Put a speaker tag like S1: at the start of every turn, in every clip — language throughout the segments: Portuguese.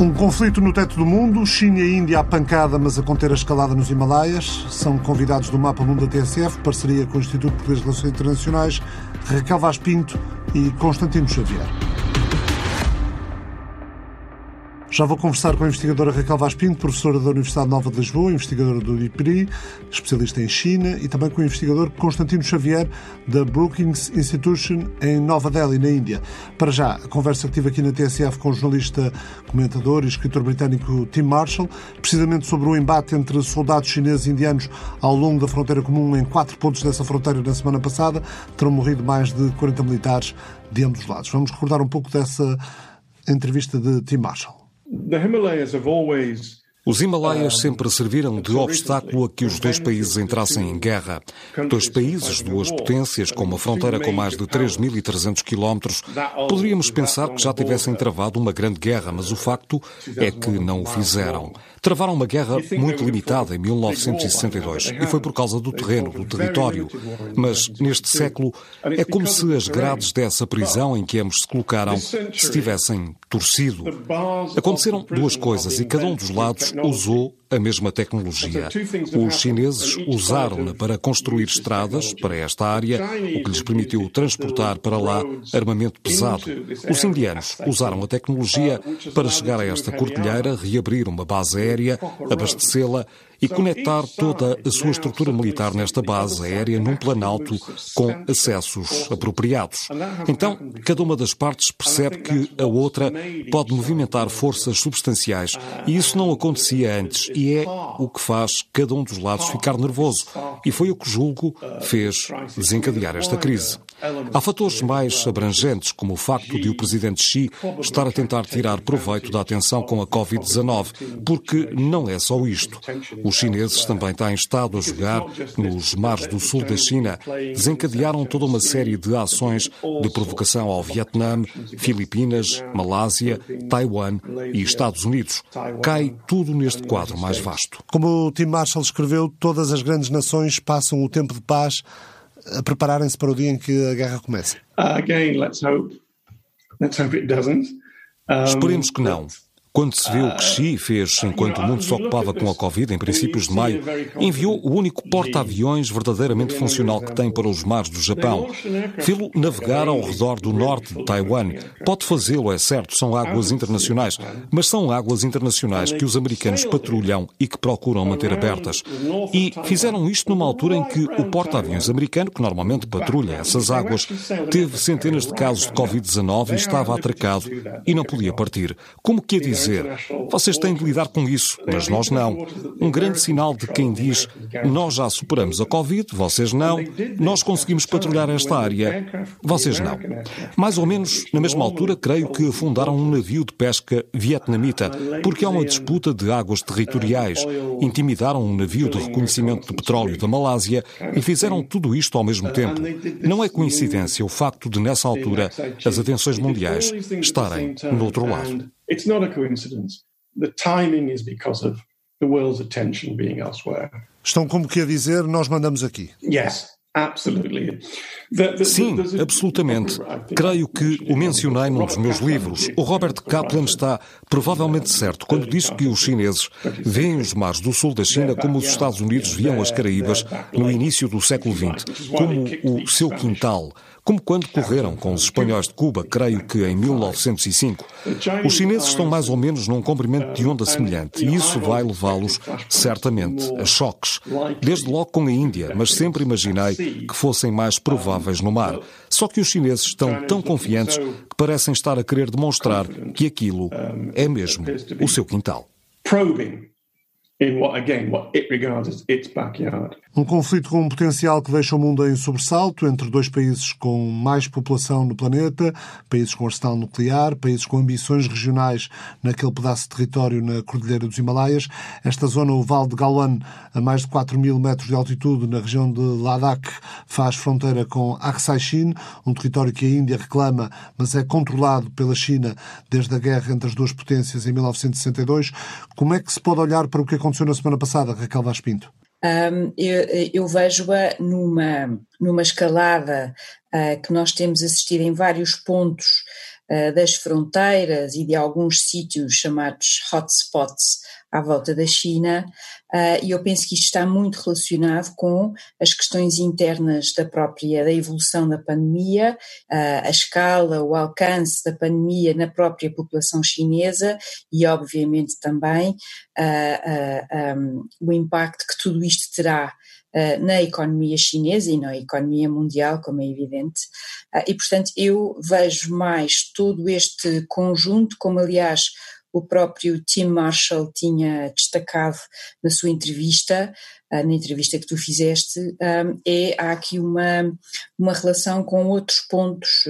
S1: Um conflito no teto do mundo, China e Índia à pancada, mas a conter a escalada nos Himalaias. São convidados do Mapa Mundo da TSF, parceria com o Instituto de Relações Internacionais, Raquel Vaz Pinto e Constantino Xavier. Já vou conversar com a investigadora Raquel Vaz Pinto, professora da Universidade Nova de Lisboa, investigadora do IPRI, especialista em China, e também com o investigador Constantino Xavier, da Brookings Institution, em Nova Delhi, na Índia. Para já, a conversa que tive aqui na TSF com o jornalista, comentador e escritor britânico Tim Marshall, precisamente sobre o embate entre soldados chineses e indianos ao longo da fronteira comum em quatro pontos dessa fronteira na semana passada. Terão morrido mais de 40 militares de ambos os lados. Vamos recordar um pouco dessa entrevista de Tim Marshall.
S2: Os Himalaias sempre serviram de obstáculo a que os dois países entrassem em guerra. Dois países, duas potências, com uma fronteira com mais de 3.300 quilómetros, poderíamos pensar que já tivessem travado uma grande guerra, mas o facto é que não o fizeram. Travaram uma guerra muito limitada em 1962 e foi por causa do terreno, do território. Mas neste século é como se as grades dessa prisão em que ambos se colocaram se tivessem torcido. Aconteceram duas coisas e cada um dos lados usou a mesma tecnologia. Os chineses usaram-na para construir estradas para esta área, o que lhes permitiu transportar para lá armamento pesado. Os indianos usaram a tecnologia para chegar a esta cordilheira, reabrir uma base aérea, abastecê-la e conectar toda a sua estrutura militar nesta base aérea num planalto com acessos apropriados. Então, cada uma das partes percebe que a outra pode movimentar forças substanciais e isso não acontecia antes e é o que faz cada um dos lados ficar nervoso e foi o que julgo fez desencadear esta crise. Há fatores mais abrangentes, como o facto de o presidente Xi estar a tentar tirar proveito da atenção com a Covid-19, porque não é só isto. Os chineses também têm estado a jogar nos mares do sul da China, desencadearam toda uma série de ações de provocação ao Vietnã, Filipinas, Malásia, Taiwan e Estados Unidos. Cai tudo neste quadro mais vasto.
S1: Como o Tim Marshall escreveu, todas as grandes nações passam o tempo de paz a prepararem-se para o dia em que a guerra começa.
S3: again, let's hope. Let's hope it doesn't. Um,
S2: Esperemos que não. Quando se viu o que Xi fez enquanto o mundo se ocupava com a Covid, em princípios de maio, enviou o único porta-aviões verdadeiramente funcional que tem para os mares do Japão. Fê-lo navegar ao redor do norte de Taiwan. Pode fazê-lo, é certo, são águas internacionais, mas são águas internacionais que os americanos patrulham e que procuram manter abertas. E fizeram isto numa altura em que o porta-aviões americano, que normalmente patrulha essas águas, teve centenas de casos de Covid-19 e estava atracado e não podia partir. Como que a dizer? Vocês têm de lidar com isso, mas nós não. Um grande sinal de quem diz nós já superamos a Covid, vocês não, nós conseguimos patrulhar esta área, vocês não. Mais ou menos na mesma altura, creio que afundaram um navio de pesca vietnamita, porque há uma disputa de águas territoriais. Intimidaram um navio de reconhecimento de petróleo da Malásia e fizeram tudo isto ao mesmo tempo. Não é coincidência o facto de, nessa altura, as atenções mundiais estarem no outro lado.
S3: It's not a coincidence. The timing is because of the world's attention being elsewhere.
S1: Estão como que a dizer, nós mandamos aqui.
S3: Yes, absolutely. The- the-
S2: Sim, absolutamente. Creio que o mencionei num dos meus livros. O Robert Kaplan está provavelmente certo quando diz que os chineses veem os mares do sul da China como os Estados Unidos viam as Caraíbas no início do século XX, como o seu quintal, como quando correram com os espanhóis de Cuba, creio que em 1905. Os chineses estão mais ou menos num comprimento de onda semelhante e isso vai levá-los certamente a choques. Desde logo com a Índia, mas sempre imaginei que fossem mais prováveis no mar. Só que os chineses estão tão confiantes que parecem estar a querer demonstrar que aquilo é mesmo o seu quintal.
S3: probing in what, again, what it regards as its backyard.
S1: Um conflito com um potencial que deixa o mundo em sobressalto entre dois países com mais população no planeta, países com arsenal nuclear, países com ambições regionais naquele pedaço de território na Cordilheira dos Himalaias. Esta zona, o Vale de Galwan, a mais de 4 mil metros de altitude, na região de Ladakh, faz fronteira com Aksai Chin, um território que a Índia reclama, mas é controlado pela China desde a guerra entre as duas potências em 1962. Como é que se pode olhar para o que aconteceu na semana passada, Raquel Vaz Pinto?
S4: Um, eu, eu vejo-a numa, numa escalada uh, que nós temos assistido em vários pontos das fronteiras e de alguns sítios chamados hotspots à volta da China, uh, e eu penso que isto está muito relacionado com as questões internas da própria, da evolução da pandemia, uh, a escala, o alcance da pandemia na própria população chinesa e, obviamente, também o impacto que tudo isto terá na economia chinesa e na economia mundial, como é evidente. E, portanto, eu vejo mais todo este conjunto, como aliás o próprio Tim Marshall tinha destacado na sua entrevista, ah, na entrevista que tu fizeste, ah, é, há aqui uma, uma relação com outros pontos,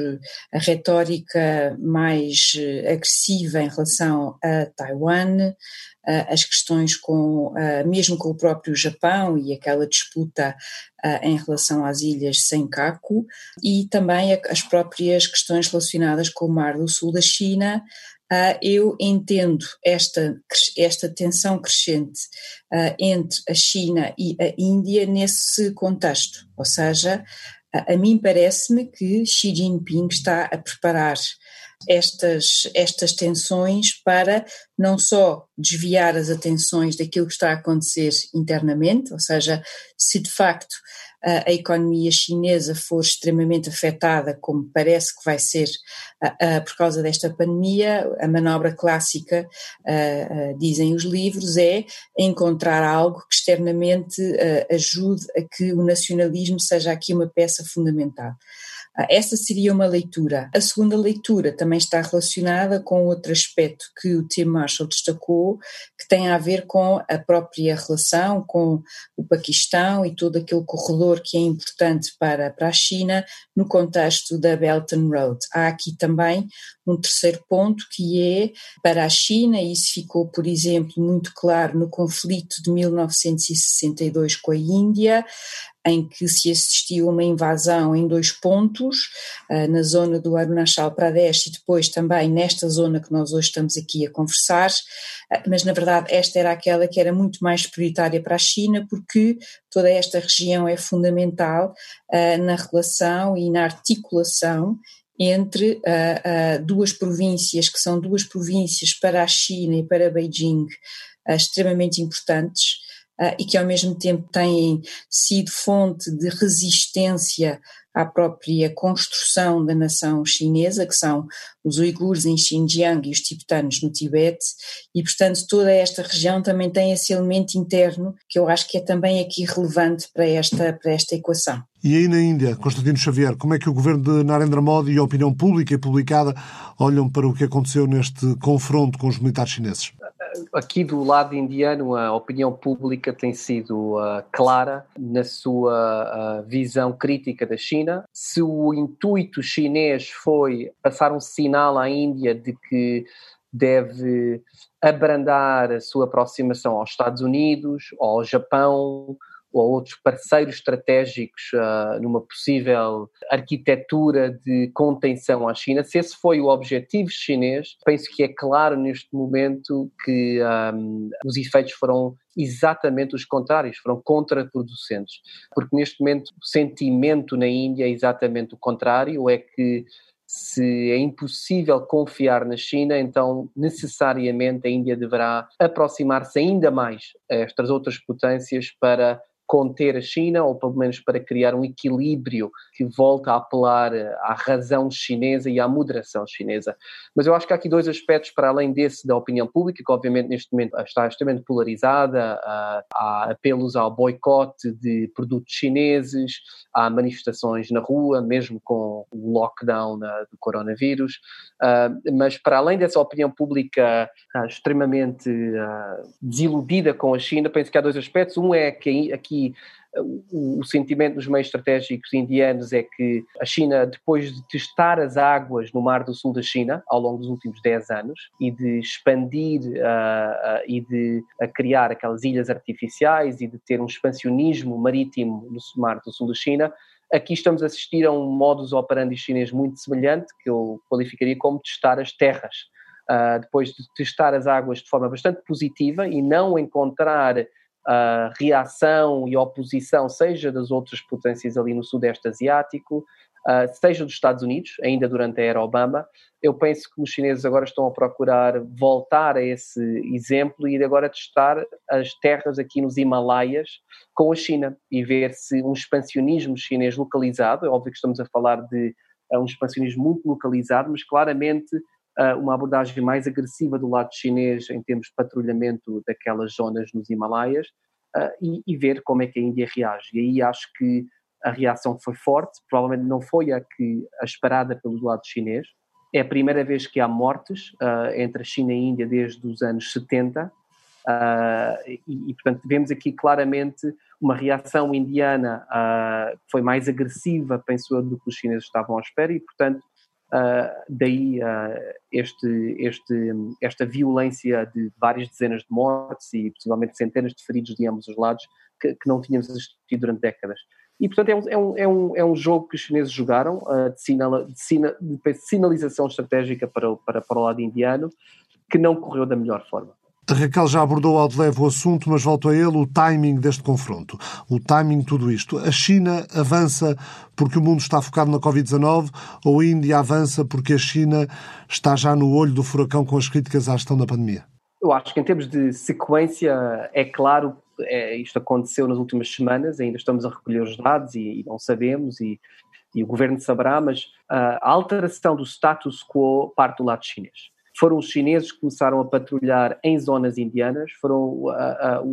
S4: a retórica mais agressiva em relação a Taiwan, ah, as questões com, mesmo com o próprio Japão e aquela disputa em relação às ilhas Senkaku, e também as próprias questões relacionadas com o Mar do Sul da China, eu entendo esta, esta tensão crescente entre a China e a Índia nesse contexto, ou seja, a mim parece-me que Xi Jinping está a preparar estas, estas tensões para não só desviar as atenções daquilo que está a acontecer internamente, ou seja, se de facto a economia chinesa for extremamente afetada, como parece que vai ser por causa desta pandemia, a manobra clássica, dizem os livros, é encontrar algo que externamente ajude a que o nacionalismo seja aqui uma peça fundamental. Ah, essa seria uma leitura. A segunda leitura também está relacionada com outro aspecto que o Tim Marshall destacou, que tem a ver com a própria relação com o Paquistão e todo aquele corredor que é importante para, para a China no contexto da Belt and Road. Há aqui também um terceiro ponto que é para a China, e isso ficou, por exemplo, muito claro no conflito de 1962 com a Índia, em que se assistiu uma invasão em dois pontos, uh, na zona do Arunachal Pradesh e depois também nesta zona que nós hoje estamos aqui a conversar, uh, mas na verdade esta era aquela que era muito mais prioritária para a China, porque toda esta região é fundamental uh, na relação e na articulação entre duas províncias, que são duas províncias para a China e para Beijing extremamente importantes, uh, e que ao mesmo tempo têm sido fonte de resistência à própria construção da nação chinesa, que são os uigures em Xinjiang e os tibetanos no Tibete, e portanto toda esta região também tem esse elemento interno que eu acho que é também aqui relevante para esta, para esta equação.
S1: E aí na Índia, Constantino Xavier, como é que o governo de Narendra Modi e a opinião pública e publicada olham para o que aconteceu neste confronto com os militares chineses?
S5: Aqui do lado indiano a opinião pública tem sido uh, clara na sua uh, visão crítica da China. Se o intuito chinês foi passar um sinal à Índia de que deve abrandar a sua aproximação aos Estados Unidos, ao Japão, ou outros parceiros estratégicos uh, numa possível arquitetura de contenção à China. Se esse foi o objetivo chinês, penso que é claro neste momento que um, os efeitos foram exatamente os contrários, foram contraproducentes. Porque neste momento o sentimento na Índia é exatamente o contrário, é que se é impossível confiar na China, então necessariamente a Índia deverá aproximar-se ainda mais a estas outras potências para conter a China, ou pelo menos para criar um equilíbrio que volta a apelar eh, à razão chinesa e à moderação chinesa. Mas eu acho que há aqui dois aspectos para além desse da opinião pública, que obviamente neste momento está extremamente polarizada, há apelos ao boicote de produtos chineses, há manifestações na rua, mesmo com o lockdown do coronavírus, mas para além dessa opinião pública extremamente desiludida com a China, penso que há dois aspectos. Um é que aqui aqui o, o, sentimento dos meios estratégicos indianos é que a China, depois de testar as águas no Mar do Sul da China ao longo dos últimos 10 anos e de expandir uh, uh, e de criar aquelas ilhas artificiais e de ter um expansionismo marítimo no Mar do Sul da China, aqui estamos a assistir a um modus operandi chinês muito semelhante, que eu qualificaria como testar as terras. Uh, depois de testar as águas de forma bastante positiva e não encontrar a reação e oposição, seja das outras potências ali no Sudeste Asiático, uh, seja dos Estados Unidos, ainda durante a era Obama. Eu penso que os chineses agora estão a procurar voltar a esse exemplo e agora testar as terras aqui nos Himalaias com a China e ver se um expansionismo chinês localizado, é óbvio que estamos a falar de uh, um expansionismo muito localizado, mas claramente uh, uma abordagem mais agressiva do lado chinês em termos de patrulhamento daquelas zonas nos Himalaias uh, e, e, ver como é que a Índia reage. E aí acho que a reação foi forte, provavelmente não foi a que a esperada pelo lado chinês. É a primeira vez que há mortes uh, entre a China e a Índia desde os anos 70, uh, e, e, portanto vemos aqui claramente uma reação indiana uh, que foi mais agressiva, penso eu, do que os chineses estavam à espera, e portanto daí este, este, esta violência de várias dezenas de mortes e possivelmente centenas de feridos de ambos os lados que, que não tínhamos assistido durante décadas. E, portanto, é um, é um, é um, é um jogo que os chineses jogaram uh, de, sinala, de, sina, de, sinalização estratégica para, para, para o lado indiano, que não correu da melhor forma.
S1: Raquel já abordou ao de leve o assunto, mas volto a ele, o timing deste confronto. O timing de tudo isto. A China avança porque o mundo está focado na Covid-19 ou a Índia avança porque a China está já no olho do furacão com as críticas à gestão da pandemia?
S5: Eu acho que em termos de sequência, é claro é, isto aconteceu nas últimas semanas, ainda estamos a recolher os dados e, e não sabemos, e, e, o governo saberá, mas uh, a alteração do status quo parte do lado chinês. Foram os chineses que começaram a patrulhar em zonas indianas, foram,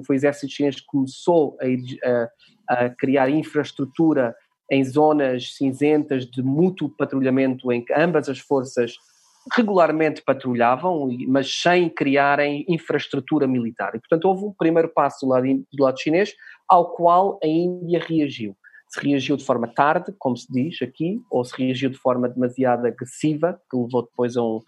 S5: foi o exército chinês que começou a, a criar infraestrutura em zonas cinzentas de mútuo patrulhamento em que ambas as forças regularmente patrulhavam, mas sem criarem infraestrutura militar. E, portanto, houve um primeiro passo do lado, do lado chinês, ao qual a Índia reagiu. Se reagiu de forma tarde, como se diz aqui, ou se reagiu de forma demasiado agressiva, que levou depois a um,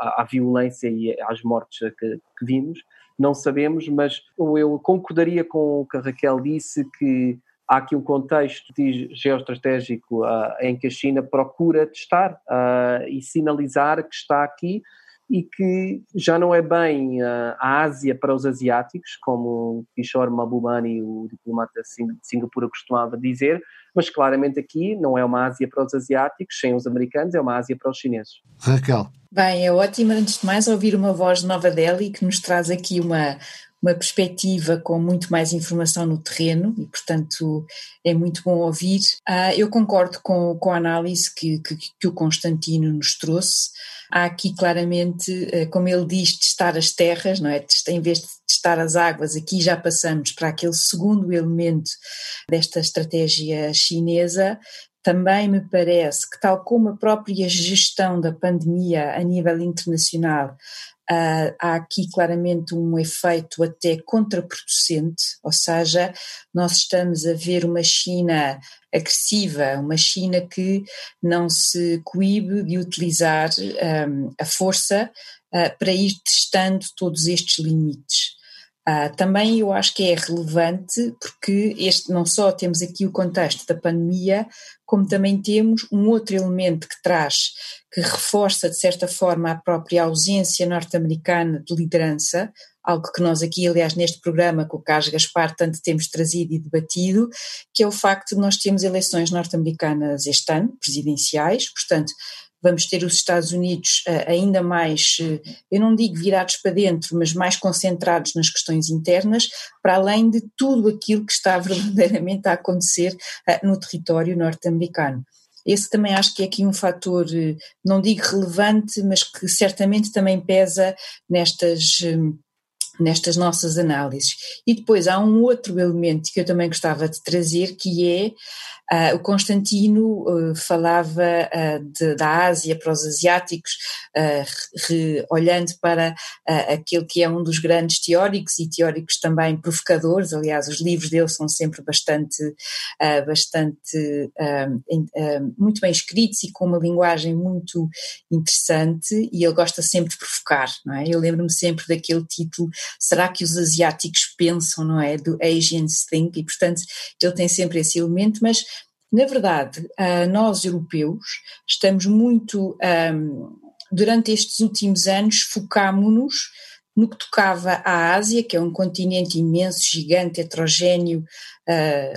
S5: a à violência e às mortes que, que vimos, não sabemos, mas eu concordaria com o que a Raquel disse, que há aqui um contexto geoestratégico uh, em que a China procura testar uh, e sinalizar que está aqui e que já não é bem uh, a Ásia para os asiáticos, como Kishore Mahbubani, o diplomata de Singapura, costumava dizer, mas claramente aqui não é uma Ásia para os asiáticos, sem os americanos, é uma Ásia para os chineses.
S1: Raquel.
S4: Bem, é ótimo, antes de mais, ouvir uma voz de Nova Delhi que nos traz aqui uma, uma perspectiva com muito mais informação no terreno e, portanto, é muito bom ouvir. Ah, eu concordo com, com a análise que, que, que, o Constantino nos trouxe. Há aqui claramente, eh, como ele diz, testar as terras, não é? Em vez de testar as águas, aqui já passamos para aquele segundo elemento desta estratégia chinesa, também me parece que, tal como a própria gestão da pandemia a nível internacional, Uh, há aqui claramente um efeito até contraproducente, ou seja, nós estamos a ver uma China agressiva, uma China que não se coíbe de utilizar um, a força uh, para ir testando todos estes limites. Uh, também eu acho que é relevante porque este não só temos aqui o contexto da pandemia, como também temos um outro elemento que traz, que reforça de certa forma a própria ausência norte-americana de liderança, algo que nós aqui, aliás, neste programa com o Carlos Gaspar tanto temos trazido e debatido, que é o facto de nós termos eleições norte-americanas este ano, presidenciais, portanto, vamos ter os Estados Unidos uh, ainda mais, uh, eu não digo virados para dentro, mas mais concentrados nas questões internas, para além de tudo aquilo que está verdadeiramente a acontecer uh, no território norte-americano. Esse também acho que é aqui um fator, não digo relevante, mas que certamente também pesa nestas nestas nossas análises. E depois há um outro elemento que eu também gostava de trazer, que é Uh, o Constantino uh, falava uh, de, da Ásia para os asiáticos, re, olhando para aquele que é um dos grandes teóricos e teóricos também provocadores. Aliás, os livros dele são sempre bastante, bastante muito bem escritos e com uma linguagem muito interessante. E ele gosta sempre de provocar, não é? Eu lembro-me sempre daquele título: Será que os asiáticos pensam, não é? Do Asians Think, e portanto ele tem sempre esse elemento, mas na verdade, uh, nós europeus estamos muito, durante estes últimos anos, focámonos no que tocava à Ásia, que é um continente imenso, gigante, heterogéneo,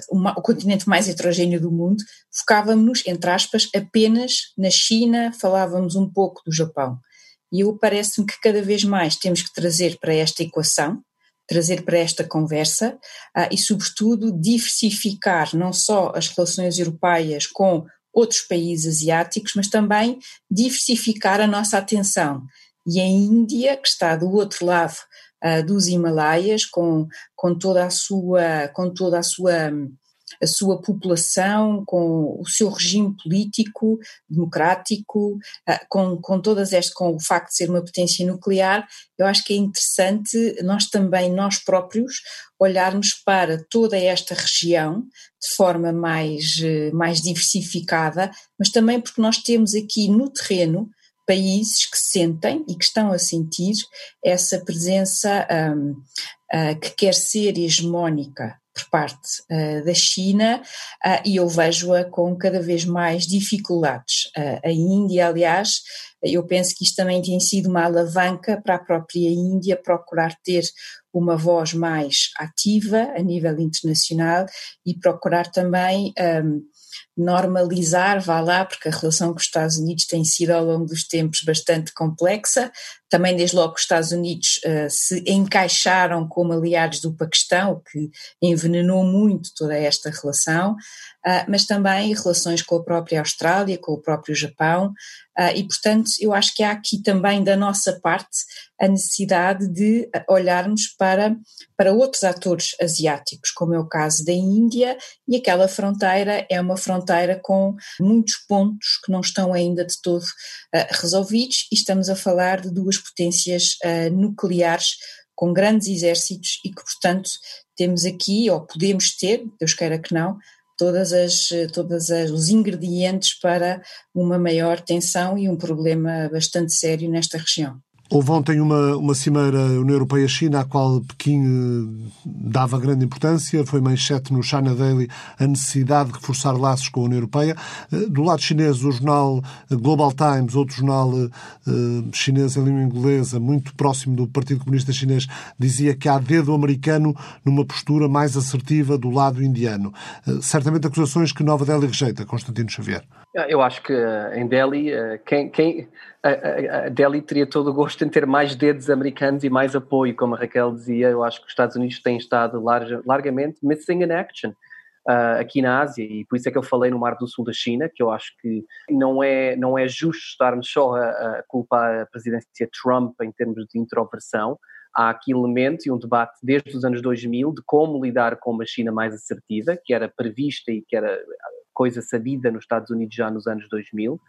S4: uma, o continente mais heterogéneo do mundo, focávamos, entre aspas, apenas na China, falávamos um pouco do Japão. E eu parece-me que cada vez mais temos que trazer para esta equação, trazer para esta conversa uh, e, sobretudo, diversificar não só as relações europeias com outros países asiáticos, mas também diversificar a nossa atenção. E a Índia, que está do outro lado uh, dos Himalaias, com, com toda a sua, com toda a sua a sua população, com o seu regime político, democrático, ah, com, com todas estas, com o facto de ser uma potência nuclear, eu acho que é interessante nós também, nós próprios, olharmos para toda esta região de forma mais, eh, mais diversificada, mas também porque nós temos aqui no terreno países que sentem e que estão a sentir essa presença um, uh, ah, que quer ser hegemónica por parte uh, da China uh, e eu vejo-a com cada vez mais dificuldades. Uh, a Índia, aliás, eu penso que isto também tem sido uma alavanca para a própria Índia procurar ter uma voz mais ativa a nível internacional e procurar também um, normalizar, vá lá, porque a relação com os Estados Unidos tem sido ao longo dos tempos bastante complexa. Também, desde logo, os Estados Unidos uh, se encaixaram como aliados do Paquistão, o que envenenou muito toda esta relação, uh, mas também relações com a própria Austrália, com o próprio Japão, Uh, e, portanto, eu acho que há aqui também da nossa parte a necessidade de olharmos para, para outros atores asiáticos, como é o caso da Índia, e aquela fronteira é uma fronteira com muitos pontos que não estão ainda de todo resolvidos, e estamos a falar de duas potências uh, nucleares com grandes exércitos e que, portanto, temos aqui, ou podemos ter, Deus queira que não, todas as todas as, os ingredientes para uma maior tensão e um problema bastante sério nesta região.
S1: Houve ontem uma, uma cimeira União Europeia-China, à qual Pequim eh, dava grande importância. Foi manchete no China Daily a necessidade de reforçar laços com a União Europeia. Eh, do lado chinês, o jornal Global Times, outro jornal chinês em língua inglesa, muito próximo do Partido Comunista Chinês, dizia que há dedo americano numa postura mais assertiva do lado indiano. Certamente acusações que Nova Delhi rejeita, Constantino Xavier.
S5: Eu acho que em Delhi, quem, quem a, Delhi teria todo o gosto em ter mais dedos americanos e mais apoio, como a Raquel dizia. Eu acho que os Estados Unidos têm estado larga, largamente missing in action uh, aqui na Ásia e por isso é que eu falei no Mar do Sul da China, que eu acho que não é, não é justo estarmos só a, a culpar a presidência Trump em termos de introversão. Há aqui elemento e um debate desde os anos 2000 de como lidar com uma China mais assertiva, que era prevista e que era coisa sabida nos Estados Unidos já nos anos 2000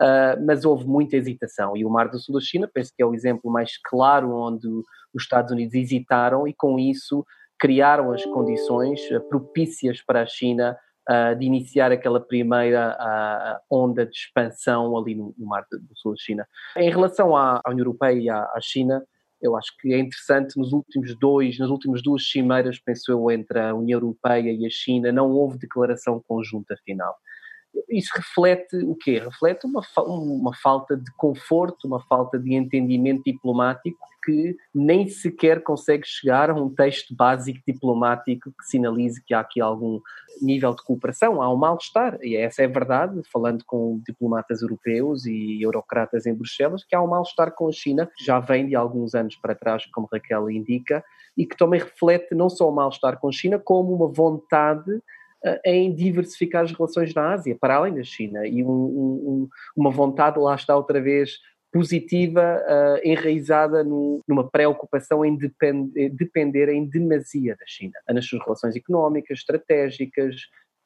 S5: uh, mas houve muita hesitação. E o Mar do Sul da China, penso que é o exemplo mais claro onde os Estados Unidos hesitaram e, com isso, criaram as condições ah, propícias para a China uh, de iniciar aquela primeira uh, onda de expansão ali no, no, Mar do Sul da China. Em relação à, à União Europeia e à, à, China, eu acho que é interessante nos últimos dois, nas últimas duas cimeiras, penso eu, entre a União Europeia e a China, não houve declaração conjunta final isso reflete o quê? Reflete uma, uma falta de conforto, uma falta de entendimento diplomático que nem sequer consegue chegar a um texto básico diplomático que sinalize que há aqui algum nível de cooperação. Há um mal-estar, e essa é verdade, falando com diplomatas europeus e eurocratas em Bruxelas, que há um mal-estar com a China, que já vem de alguns anos para trás, como Raquel indica, e que também reflete não só o mal-estar com a China, como uma vontade em diversificar as relações na Ásia, para além da China, e um, um, uma vontade, lá está outra vez, positiva, uh, enraizada no, numa preocupação em depend, depender em demasia da China, nas suas relações económicas, estratégicas,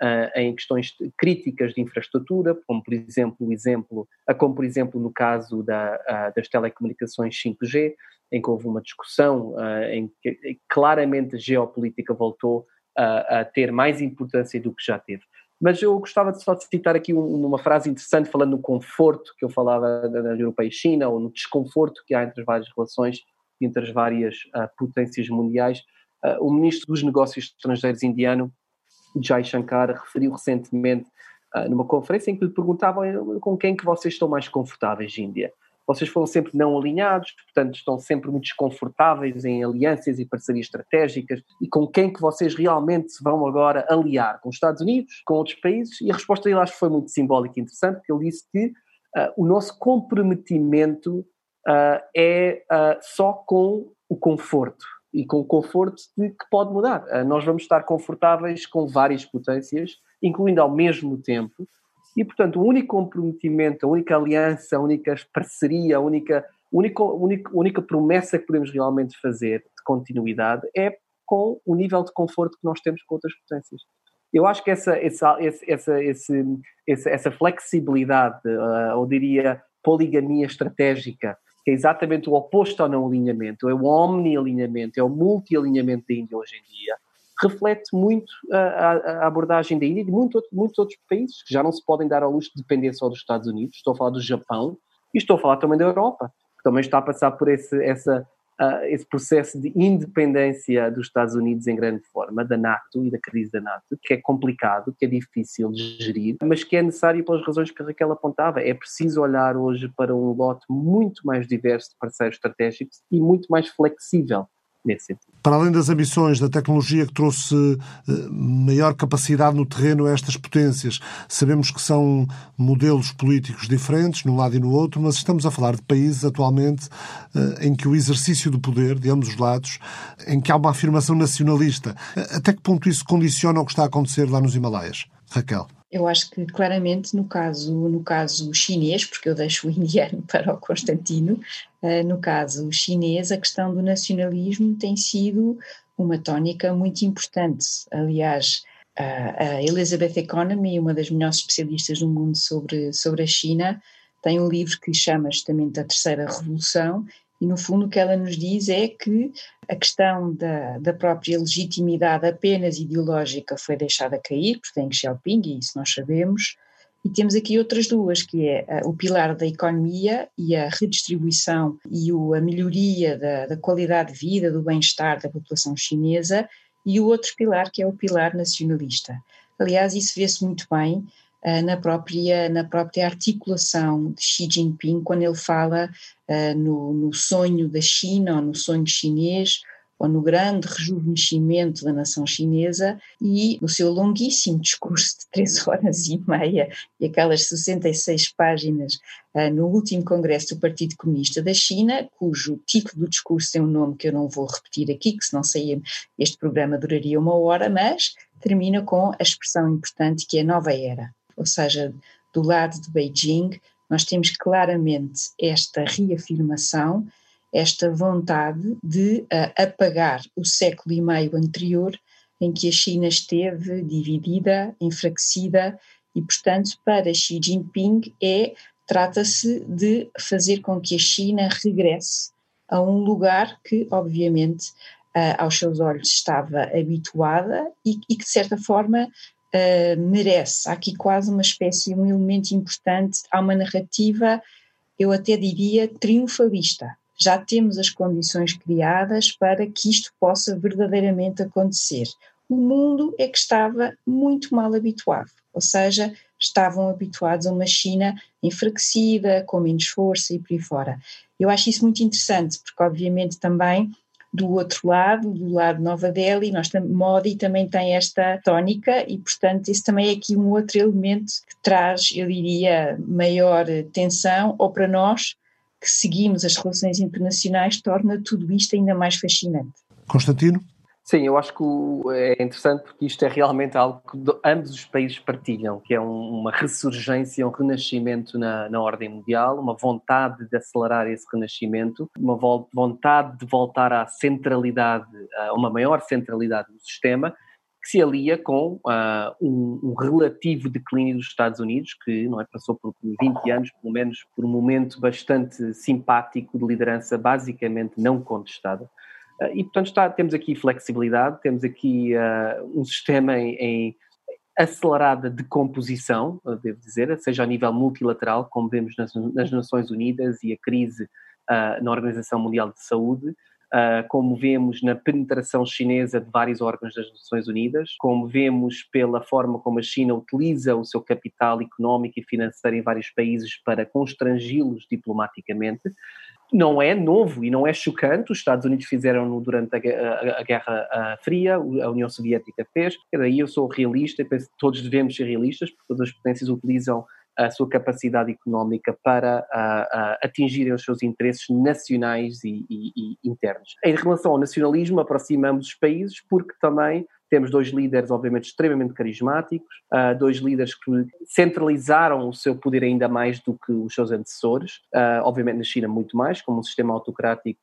S5: uh, em questões críticas de infraestrutura, como por exemplo, exemplo como por exemplo no caso da, uh, das telecomunicações 5G, em que houve uma discussão em que claramente a geopolítica voltou a, ter mais importância do que já teve. Mas eu gostava de só citar aqui uma frase interessante, falando no conforto que eu falava da União Europeia e China, ou no desconforto que há entre as várias relações, entre as várias uh, potências mundiais. Uh, o ministro dos Negócios Estrangeiros indiano, Jai Shankar, referiu recentemente uh, numa conferência em que lhe perguntavam com quem que vocês estão mais confortáveis, Índia. Vocês foram sempre não alinhados, portanto estão sempre muito desconfortáveis em alianças e parcerias estratégicas e com quem que vocês realmente se vão agora aliar? Com os Estados Unidos, com outros países? E a resposta dele acho que foi muito simbólica e interessante, porque ele disse que uh, o nosso comprometimento uh, é uh, só com o conforto e com o conforto de que pode mudar. nós vamos estar confortáveis com várias potências, incluindo ao mesmo tempo e, portanto, o único comprometimento, a única aliança, a única parceria, a única, única, única, única promessa que podemos realmente fazer de continuidade é com o nível de conforto que nós temos com outras potências. Eu acho que essa, essa, essa, essa, essa flexibilidade, uh, ou diria poligamia estratégica, que é exatamente o oposto ao não alinhamento, é o omni-alinhamento, é o multi-alinhamento da Índia hoje em dia, reflete muito a, a, abordagem da Índia e de muito, muitos outros países que já não se podem dar ao luxo de depender só dos Estados Unidos. Estou a falar do Japão e estou a falar também da Europa, que também está a passar por esse, essa, uh, esse processo de independência dos Estados Unidos em grande forma, da NATO e da crise da NATO, que é complicado, que é difícil de gerir, mas que é necessário pelas razões que a Raquel apontava. É preciso olhar hoje para um lote muito mais diverso de parceiros estratégicos e muito mais flexível nesse sentido.
S1: Para além das ambições da tecnologia que trouxe eh, maior capacidade no terreno a estas potências, sabemos que são modelos políticos diferentes, num lado e no outro, mas estamos a falar de países atualmente eh, em que o exercício do poder, de ambos os lados, em que há uma afirmação nacionalista. Até que ponto isso condiciona o que está a acontecer lá nos Himalaias? Raquel.
S4: Eu acho que claramente no caso, no caso chinês, porque eu deixo o indiano para o Constantino, uh, no caso chinês, a questão do nacionalismo tem sido uma tónica muito importante. Aliás, uh, a Elizabeth Economy, uma das melhores especialistas do mundo sobre, sobre a China, tem um livro que chama justamente A Terceira Revolução e, no fundo, o que ela nos diz é que a questão da, da própria legitimidade apenas ideológica foi deixada cair por Deng Xiaoping, e isso nós sabemos, e temos aqui outras duas, que é uh, o pilar da economia e a redistribuição e a melhoria da, da qualidade de vida, do bem-estar da população chinesa, e o outro pilar, que é o pilar nacionalista. Aliás, isso vê-se muito bem na, própria, na própria articulação de Xi Jinping, quando ele fala uh, no, no sonho da China ou no sonho chinês, ou no grande rejuvenescimento da nação chinesa e no seu longuíssimo discurso de três horas e meia e aquelas 66 páginas uh, no último congresso do Partido Comunista da China, cujo título do discurso tem um nome que eu não vou repetir aqui, que senão saía, este programa duraria uma hora, mas termina com a expressão importante que é nova era. Ou seja, do lado de Beijing, nós temos claramente esta reafirmação, esta vontade de uh, apagar o século e meio anterior em que a China esteve dividida, enfraquecida e, portanto, para Xi Jinping é trata-se de fazer com que a China regresse a um lugar que, obviamente, uh, aos seus olhos estava habituada e, e que, de certa forma, uh, merece. Há aqui quase uma espécie, um elemento importante, há uma narrativa, eu até diria, triunfalista. Já temos as condições criadas para que isto possa verdadeiramente acontecer. O mundo é que estava muito mal habituado, ou seja, estavam habituados a uma China enfraquecida, com menos força e por aí fora. Eu acho isso muito interessante, porque obviamente também do outro lado, do lado Nova Delhi, nós Modi também tem esta tónica e, portanto, isso também é aqui um outro elemento que traz, eu diria, maior tensão, ou para nós que seguimos as relações internacionais, torna tudo isto ainda mais fascinante.
S1: Constantino?
S5: Sim, eu acho que é interessante porque isto é realmente algo que ambos os países partilham, que é uma ressurgência, um renascimento na, na ordem mundial, uma vontade de acelerar esse renascimento, uma vontade de voltar à centralidade, a uma maior centralidade do sistema, que se alia com uh, um, um, relativo declínio dos Estados Unidos, que não é, passou por 20 anos, pelo menos por um momento bastante simpático de liderança basicamente não contestada. Uh, e, portanto, está, temos aqui flexibilidade, temos aqui uh, um sistema em, em, acelerada decomposição, devo dizer, seja a nível multilateral, como vemos nas, nas Nações Unidas e a crise uh, na Organização Mundial de Saúde, uh, como vemos na penetração chinesa de vários órgãos das Nações Unidas, como vemos pela forma como a China utiliza o seu capital económico e financeiro em vários países para constrangi-los diplomaticamente. Não é novo e não é chocante, os Estados Unidos fizeram durante a, a, a Guerra Fria, a União Soviética fez, e daí eu sou realista e penso que todos devemos ser realistas, porque todas as potências utilizam a sua capacidade económica para uh, atingirem os seus interesses nacionais e, e, e, internos. Em relação ao nacionalismo, aproximamos os países porque também temos dois líderes, obviamente, extremamente carismáticos, uh, dois líderes que centralizaram o seu poder ainda mais do que os seus antecessores, obviamente na China muito mais, como um sistema autocrático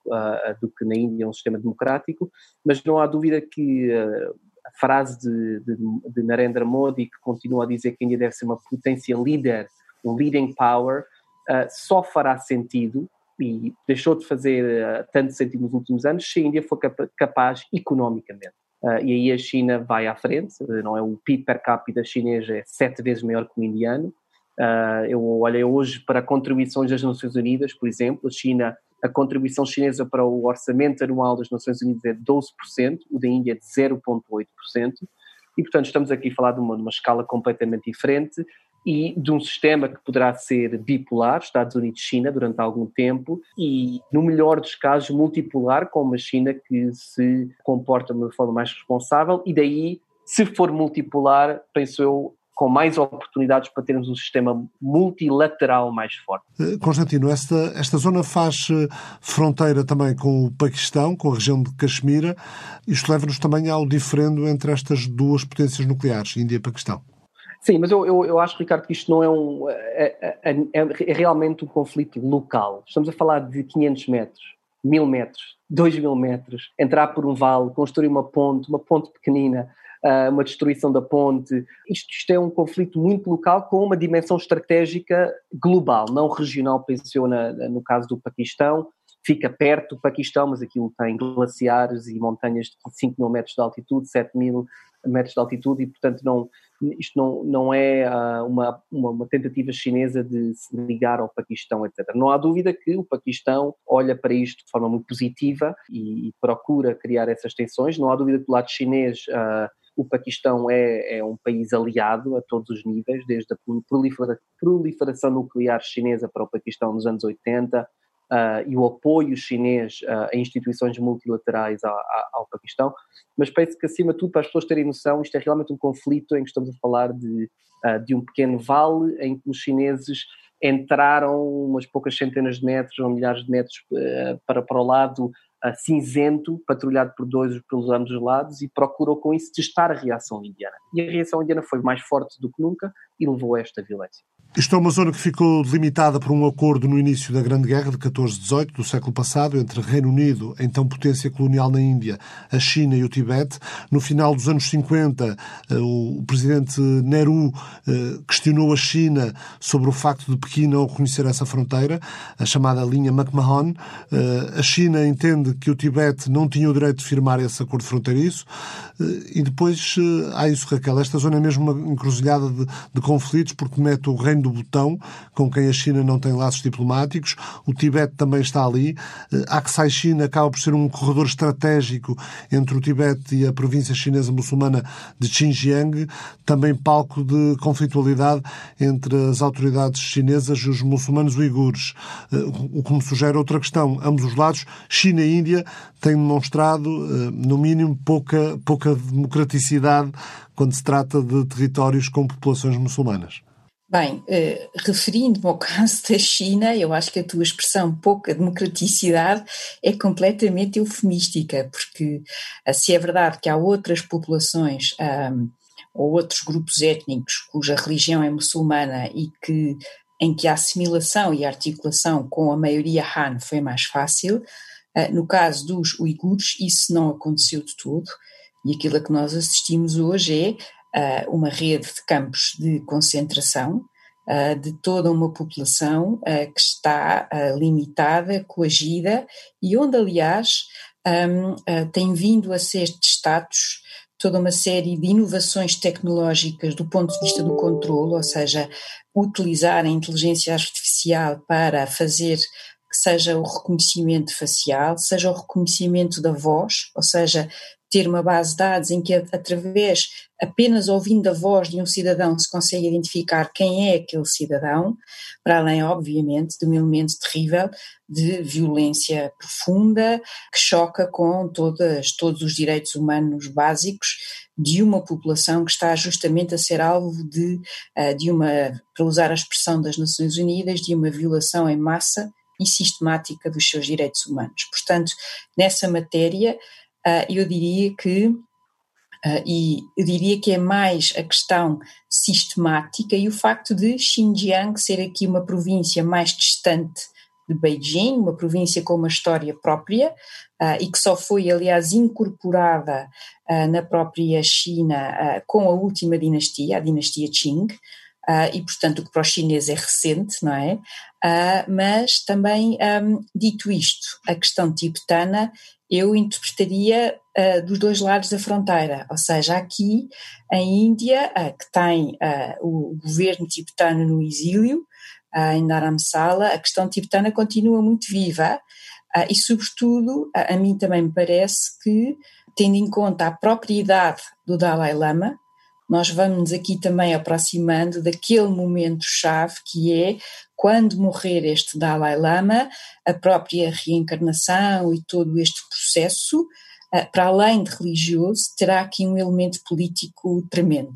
S5: do que na Índia um sistema democrático, mas não há dúvida que a frase de, de, de, Narendra Modi, que continua a dizer que a Índia deve ser uma potência líder, um leading power, uh, só fará sentido e deixou de fazer uh, tanto sentido nos últimos anos se a Índia for capa capaz economicamente. Uh, e aí a China vai à frente, não é? O PIB per capita chinês é sete vezes maior que o indiano. eu olhei hoje para contribuições das Nações Unidas, por exemplo, a China a contribuição chinesa para o orçamento anual das Nações Unidas é de 12%, o da Índia é de 0,8%, e portanto estamos aqui a falar de uma, de uma escala completamente diferente e de um sistema que poderá ser bipolar, Estados Unidos-China, durante algum tempo, e, no melhor dos casos, multipolar, com uma China que se comporta de uma forma mais responsável, e daí, se for multipolar, penso eu, com mais oportunidades para termos um sistema multilateral mais forte.
S1: Eh, Constantino, esta, esta zona faz eh, fronteira também com o Paquistão, com a região de Caxemira. Isto leva-nos também ao diferendo entre estas duas potências nucleares, Índia e Paquistão.
S5: Sim, mas eu, eu, eu, acho, Ricardo, que isto não é um. É, é, é, é, realmente um conflito local. Estamos a falar de 500 metros, 1000 metros, 2000 metros, entrar por um vale, construir uma ponte, uma ponte pequenina, uh, uma destruição da ponte. Isto, isto, é um conflito muito local com uma dimensão estratégica global, não regional, pensou no caso do Paquistão. Fica perto do Paquistão, mas aquilo tem glaciares e montanhas de 5 mil metros de altitude, 7 mil metros de altitude e, portanto, não, isto não, não é uh, uma, uma, uma, tentativa chinesa de se ligar ao Paquistão, etc. Não há dúvida que o Paquistão olha para isto de forma muito positiva e, e procura criar essas tensões. Não há dúvida que do lado chinês uh, o Paquistão é, é, um país aliado a todos os níveis, desde a proliferação nuclear chinesa para o Paquistão nos anos 80 uh, e o apoio chinês uh, a instituições multilaterais ao, ao, Paquistão. Mas penso que, acima de tudo, para as pessoas terem noção, isto é realmente um conflito em que estamos a falar de, uh, de um pequeno vale em que os chineses entraram umas poucas centenas de metros ou milhares de metros para, para o lado cinzento, patrulhado por dois pelos ambos os lados, e procurou com isso testar a reação indiana. E a reação indiana foi mais forte do que nunca e levou a esta violência.
S1: Isto é uma zona que ficou delimitada por um acordo no início da Grande Guerra de 14-18 do século passado entre Reino Unido, então potência colonial na Índia, a China e o Tibete. No final dos anos 50, eh, o presidente Nehru eh, questionou a China sobre o facto de Pequim não reconhecer essa fronteira, a chamada linha McMahon. Eh, a China entende que o Tibete não tinha o direito de firmar esse acordo fronteiriço e depois há isso, Raquel. Esta zona é mesmo uma encruzilhada de, de conflitos porque mete o Reino do Botão, com quem a China não tem laços diplomáticos. O Tibete também está ali. Eh, Aksai China acaba por ser um corredor estratégico entre o Tibete e a província chinesa muçulmana de Xinjiang, também palco de conflitualidade entre as autoridades chinesas e os muçulmanos uigures. Eh, o que me sugere outra questão. Ambos os lados, China e Índia, têm demonstrado, eh, no mínimo, pouca, pouca democraticidade quando se trata de territórios com populações muçulmanas.
S4: Bem, eh, referindo-me ao caso da China, eu acho que a tua expressão pouca democraticidade é completamente eufemística, porque eh, se é verdade que há outras populações um, ou outros grupos étnicos cuja religião é muçulmana e que em que a assimilação e a articulação com a maioria Han foi mais fácil, uh, no caso dos uigures isso não aconteceu de todo, e aquilo a que nós assistimos hoje é uh, uma rede de campos de concentração uh, de toda uma população uh, que está limitada, coagida e onde, aliás, um, tem vindo a ser testados toda uma série de inovações tecnológicas do ponto de vista do controle, ou seja, utilizar a inteligência artificial para fazer que seja o reconhecimento facial, seja o reconhecimento da voz, ou seja, ter uma base de dados em que, através, apenas ouvindo a voz de um cidadão, se consegue identificar quem é aquele cidadão, para além, obviamente, de um elemento terrível de violência profunda que choca com todas, todos os direitos humanos básicos de uma população que está justamente a ser alvo de, eh, de uma, para usar a expressão das Nações Unidas, de uma violação em massa e sistemática dos seus direitos humanos. Portanto, nessa matéria, eu diria que uh, e eu diria que é mais a questão sistemática e o facto de Xinjiang ser aqui uma província mais distante de Beijing, uma província com uma história própria uh, e que só foi, aliás, incorporada na própria China com a última dinastia, a dinastia Qing, e portanto o que para os chineses é recente, não é? mas também, um, dito isto, a questão tibetana eu interpretaria uh, dos dois lados da fronteira, ou seja, aqui em Índia, uh, que tem uh, o governo tibetano no exílio, em Dharamsala, a questão tibetana continua muito viva e, sobretudo, a mim também me parece que, tendo em conta a própria idade do Dalai Lama, nós vamos aqui também aproximando daquele momento-chave que é quando morrer este Dalai Lama, a própria reencarnação e todo este processo, eh, para além de religioso, terá aqui um elemento político tremendo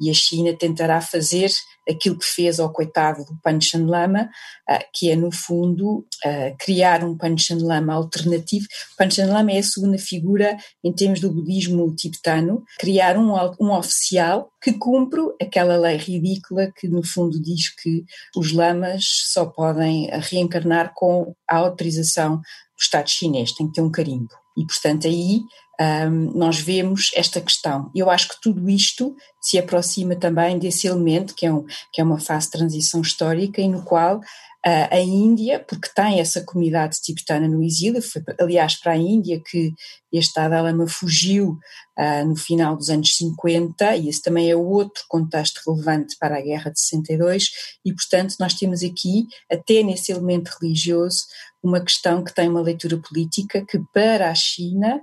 S4: e a China tentará fazer aquilo que fez ao coitado do Panchen Lama, ah, que é no fundo ah, criar um Panchen Lama alternativo. Panchen Lama é a segunda figura em termos do budismo tibetano, criar um, um oficial que cumpre aquela lei ridícula que no fundo diz que os lamas só podem reencarnar com a autorização do Estado chinês, tem que ter um carimbo. E portanto aí um, nós vemos esta questão. Eu acho que tudo isto se aproxima também desse elemento que é, um, que é uma fase de transição histórica e no qual a Índia, porque tem essa comunidade tibetana no exílio, foi aliás para a Índia que este Dalai Lama fugiu uh, no final dos anos 50 e esse também é outro contexto relevante para a Guerra de 62 e portanto nós temos aqui, até nesse elemento religioso, uma questão que tem uma leitura política que para a China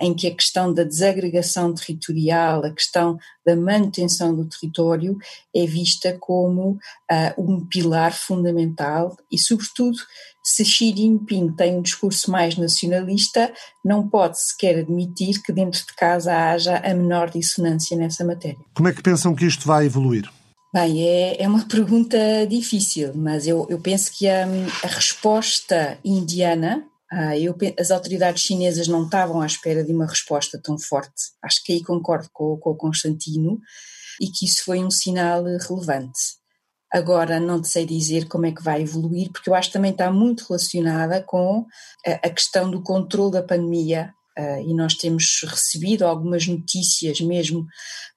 S4: em que a questão da desagregação territorial, a questão da manutenção do território é vista como uh, um pilar fundamental e, sobretudo, se Xi Jinping tem um discurso mais nacionalista, não pode sequer admitir que dentro de casa haja a menor dissonância nessa matéria.
S1: Como é que pensam que isto vai evoluir?
S4: Bem, é, é uma pergunta difícil, mas eu, eu penso que a, a resposta indiana ah, eu, as autoridades chinesas não estavam à espera de uma resposta tão forte. Acho que aí concordo com, com o Constantino e que isso foi um sinal relevante. Agora, não te sei dizer como é que vai evoluir, porque eu acho que também está muito relacionada com a, a questão do controle da pandemia. Uh, e nós temos recebido algumas notícias, mesmo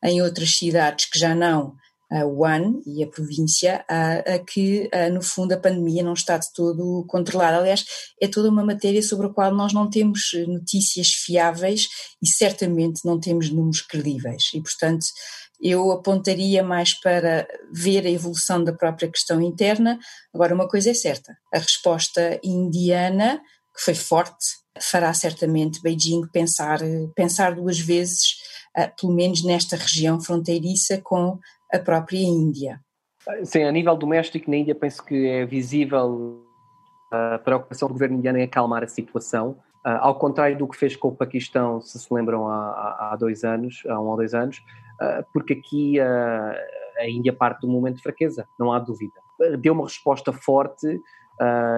S4: em outras cidades que já não a Wuhan e a província, a, que, no fundo, a pandemia não está de todo controlada. Aliás, é toda uma matéria sobre a qual nós não temos notícias fiáveis e certamente não temos números credíveis. E, portanto, eu apontaria mais para ver a evolução da própria questão interna. Agora, uma coisa é certa: a resposta indiana, que foi forte, fará certamente Beijing pensar, pensar duas vezes, pelo menos nesta região fronteiriça, com a própria Índia.
S5: Sim, a nível doméstico na Índia penso que é visível a preocupação do governo indiano em acalmar a situação, Uh, ao contrário do que fez com o Paquistão, se se lembram, há, há dois anos, há um ou dois anos, uh, porque aqui uh, a Índia parte de um momento de fraqueza, não há dúvida. Deu uma resposta forte,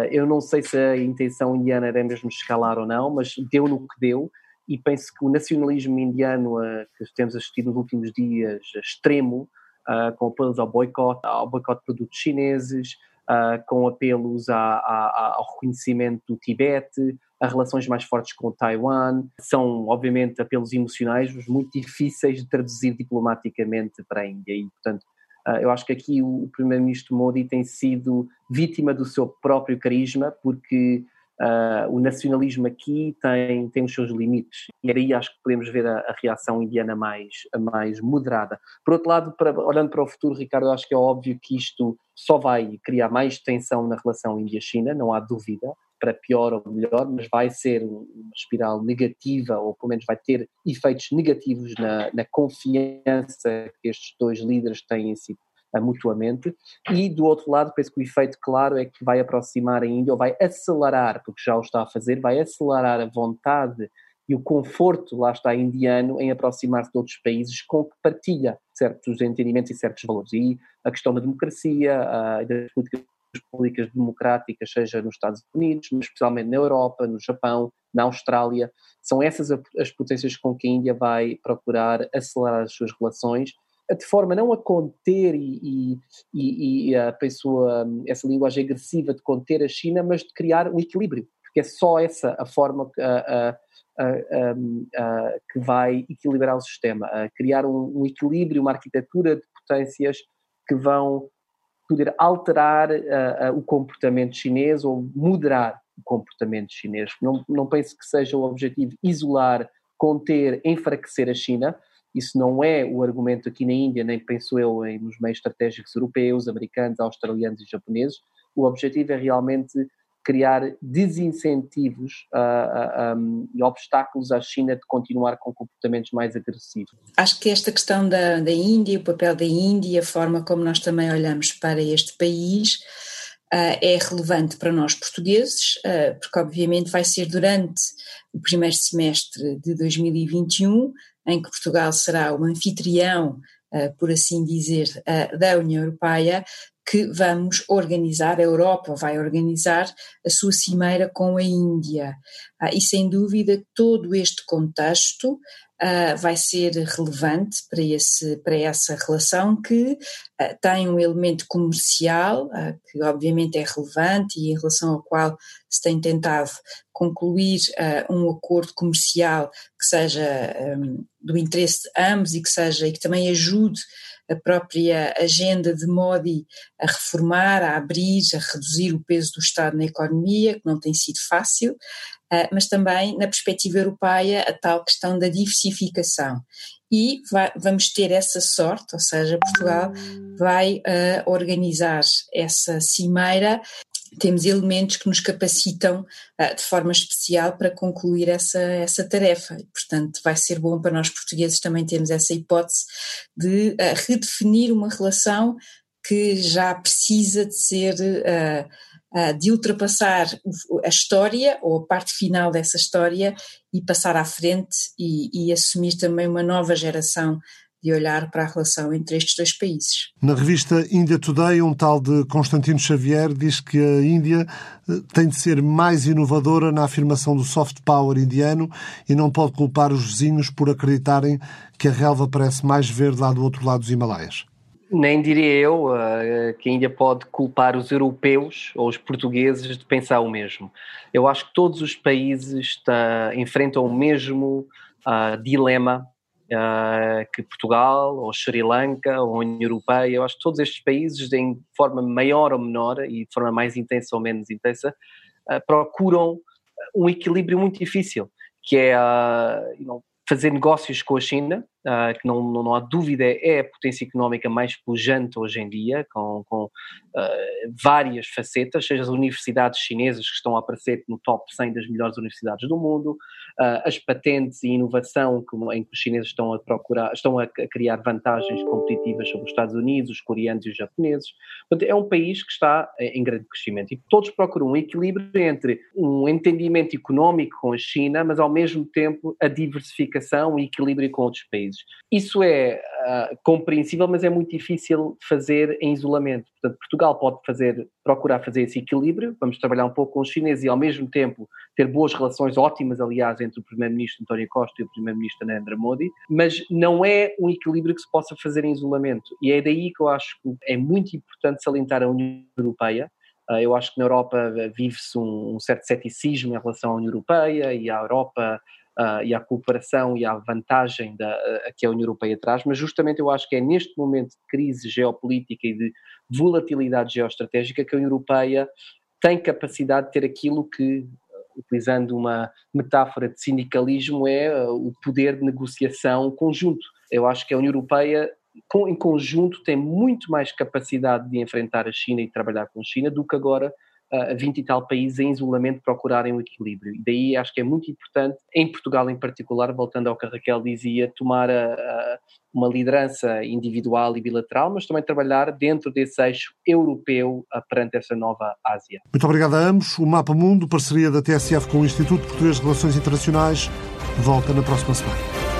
S5: eu não sei se a intenção indiana era mesmo escalar ou não, mas deu no que deu, e penso que o nacionalismo indiano que temos assistido nos últimos dias, extremo, uh, com apelos ao boicote, ao boicote de produtos chineses, uh, com apelos a, a, ao reconhecimento do Tibete, a relações mais fortes com Taiwan. São, obviamente, apelos emocionais, mas muito difíceis de traduzir diplomaticamente para a Índia. E, portanto, uh, eu acho que aqui o primeiro-ministro Modi tem sido vítima do seu próprio carisma, porque Uh, o nacionalismo aqui tem, tem os seus limites e aí acho que podemos ver a, a reação indiana mais, mais moderada. Por outro lado, para, olhando para o futuro, Ricardo, acho que é óbvio que isto só vai criar mais tensão na relação Índia-China, não há dúvida, para pior ou melhor, mas vai ser uma espiral negativa, ou pelo menos vai ter efeitos negativos na, na confiança que estes dois líderes têm em si mutuamente, e do outro lado, penso que o efeito claro é que vai aproximar a Índia, ou vai acelerar, porque já o está a fazer, vai acelerar a vontade e o conforto, lá está, indiano, em aproximar-se de outros países com que partilha certos entendimentos e certos valores. E a questão da democracia, das políticas públicas democráticas, seja nos Estados Unidos, mas especialmente na Europa, no Japão, na Austrália, são essas as potências com que a Índia vai procurar acelerar as suas relações de forma não a conter e, e, e, a pessoa, essa linguagem agressiva de conter a China, mas de criar um equilíbrio, porque é só essa a forma que, a, a, a, que vai equilibrar o sistema, criar um, um, equilíbrio, uma arquitetura de potências que vão poder alterar o comportamento chinês ou moderar o comportamento chinês. Não, não penso que seja o objetivo isolar, conter, enfraquecer a China, isso não é o argumento aqui na Índia, nem penso eu nos meios estratégicos europeus, americanos, australianos e japoneses. O objetivo é realmente criar desincentivos uh, uh, um, e obstáculos à China de continuar com comportamentos mais agressivos.
S4: Acho que esta questão da, da Índia, o papel da Índia, a forma como nós também olhamos para este país, uh, é relevante para nós portugueses, porque obviamente vai ser durante o primeiro semestre de 2021 em que Portugal será o anfitrião, uh, por assim dizer, uh, da União Europeia, que vamos organizar, a Europa vai organizar a sua cimeira com a Índia. Uh, e sem dúvida todo este contexto uh, vai ser relevante para, esse, para essa relação que uh, tem um elemento comercial, uh, que obviamente é relevante e em relação ao qual se tem tentado concluir um acordo comercial que seja um, do interesse de ambos e que seja e que também ajude a própria agenda de Modi a reformar, a abrir, a reduzir o peso do Estado na economia, que não tem sido fácil, mas também na perspectiva europeia a tal questão da diversificação. E vai, vamos ter essa sorte, ou seja, Portugal vai uh, organizar essa cimeira temos elementos que nos capacitam uh, de forma especial para concluir essa, essa tarefa. E, portanto, vai ser bom para nós portugueses também termos essa hipótese de uh, redefinir uma relação que já precisa de ser de ultrapassar a história ou a parte final dessa história e passar à frente e, e assumir também uma nova geração de olhar para a relação entre estes dois países.
S1: Na revista India Today, um tal de Constantino Xavier diz que a Índia eh, tem de ser mais inovadora na afirmação do soft power indiano e não pode culpar os vizinhos por acreditarem que a relva parece mais verde lá do outro lado dos Himalaias.
S5: Nem diria eu uh, que a Índia pode culpar os europeus ou os portugueses de pensar o mesmo. Eu acho que todos os países tá, enfrentam o mesmo uh, dilema uh, que Portugal, ou Sri Lanka, ou a União Europeia. Eu acho que todos estes países, em forma maior ou menor e de forma mais intensa ou menos intensa, procuram um equilíbrio muito difícil, que é fazer negócios com a China, uh, que não, não, não, há dúvida é a potência económica mais pujante hoje em dia, com, com uh, várias facetas, seja as universidades chinesas que estão a aparecer no top 100 das melhores universidades do mundo, uh, as patentes e inovação que, em que os chineses estão a procurar, estão a, criar vantagens competitivas sobre os Estados Unidos, os coreanos e os japoneses. Portanto, é um país que está em grande crescimento e todos procuram um equilíbrio entre um entendimento económico com a China, mas ao mesmo tempo a diversificação e equilíbrio com outros países. Isso é uh, compreensível, mas é muito difícil fazer em isolamento. Portanto, Portugal pode fazer, procurar fazer esse equilíbrio, vamos trabalhar um pouco com os chineses e ao mesmo tempo ter boas relações ótimas, aliás, entre o Primeiro-Ministro António Costa e o Primeiro-Ministro Narendra Modi, mas não é um equilíbrio que se possa fazer em isolamento. E é daí que eu acho que é muito importante salientar a União Europeia, ah, eu acho que na Europa vive-se um, certo ceticismo em relação à União Europeia e à Europa uh, e à cooperação e à vantagem da, uh, que a União Europeia traz, mas justamente eu acho que é neste momento de crise geopolítica e de volatilidade geoestratégica que a União Europeia tem capacidade de ter aquilo que utilizando uma metáfora de sindicalismo, é o poder de negociação conjunto. Eu acho que a União Europeia em conjunto tem muito mais capacidade de enfrentar a China e trabalhar com a China do que agora a 20 e tal países em isolamento procurarem o equilíbrio. E daí acho que é muito importante, em Portugal em particular, voltando ao que a Raquel dizia, tomar a, a, uma liderança individual e bilateral, mas também trabalhar dentro desse eixo europeu perante essa nova Ásia.
S1: Muito obrigado a ambos. O Mapa Mundo, parceria da TSF com o Instituto Português de Relações Internacionais, volta na próxima semana.